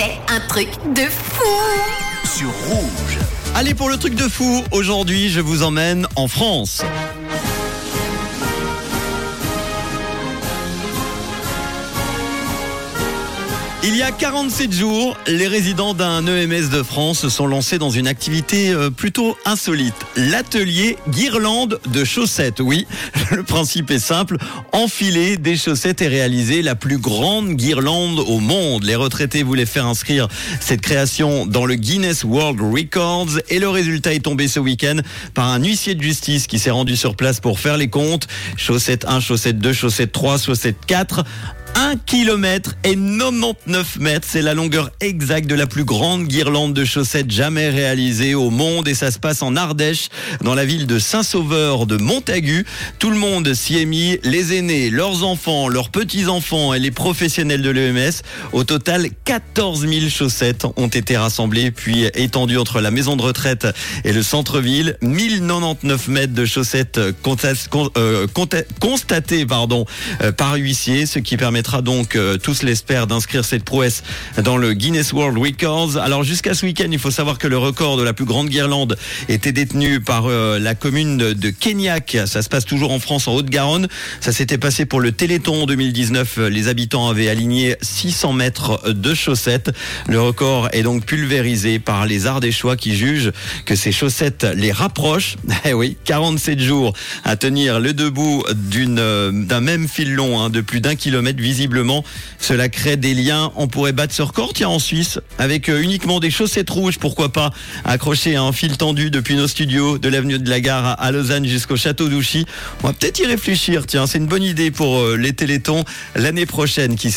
C'est un truc de fou sur Rouge. Allez pour le truc de fou, aujourd'hui je vous emmène en France. Il y a 47 jours, les résidents d'un EMS de France se sont lancés dans une activité euh, plutôt insolite. L'atelier guirlande de chaussettes. Oui, le principe est simple. Enfiler des chaussettes et réaliser la plus grande guirlande au monde. Les retraités voulaient faire inscrire cette création dans le Guinness World Records et le résultat est tombé ce week-end par un huissier de justice qui s'est rendu sur place pour faire les comptes. Chaussette 1, chaussette 2, chaussette 3, chaussette 4. 1 km et 99 mètres. C'est la longueur exacte de la plus grande guirlande de chaussettes jamais réalisée au monde et ça se passe en Ardèche, dans la ville de Saint-Sauveur de Montagu. Tout le monde s'y est mis, les aînés, leurs enfants, leurs petits-enfants et les professionnels de l'EMS. Au total, 14 000 chaussettes ont été rassemblées puis étendues entre la maison de retraite et le centre-ville. 1099 mètres de chaussettes euh, constatées pardon, euh, par huissier, ce qui permettra donc, euh, tous l'espèrent, d'inscrire cette prouesse dans le Guinness World Records. Alors jusqu'à ce week-end, il faut savoir que le record de la plus grande guirlande était détenu par euh, la commune de, de Keignac. Ça se passe toujours en France, en Haute-Garonne. Ça s'était passé pour le Téléthon en 2019. Les habitants avaient aligné 600 mètres de chaussettes. Le record est donc pulvérisé par les Ardéchois qui jugent que ces chaussettes les rapprochent. Eh oui, 47 jours à tenir le debout euh, d'un même fil long hein, de plus d'un kilomètre visiblement, cela crée des liens. On pourrait battre ce record, tiens, en Suisse, avec euh, uniquement des chaussettes rouges, pourquoi pas, accrochées à un fil tendu depuis nos studios de l'avenue de la Gare à Lausanne jusqu'au château d'Ouchy. On va peut-être y réfléchir, tiens, c'est une bonne idée pour euh, les télétons l'année prochaine qui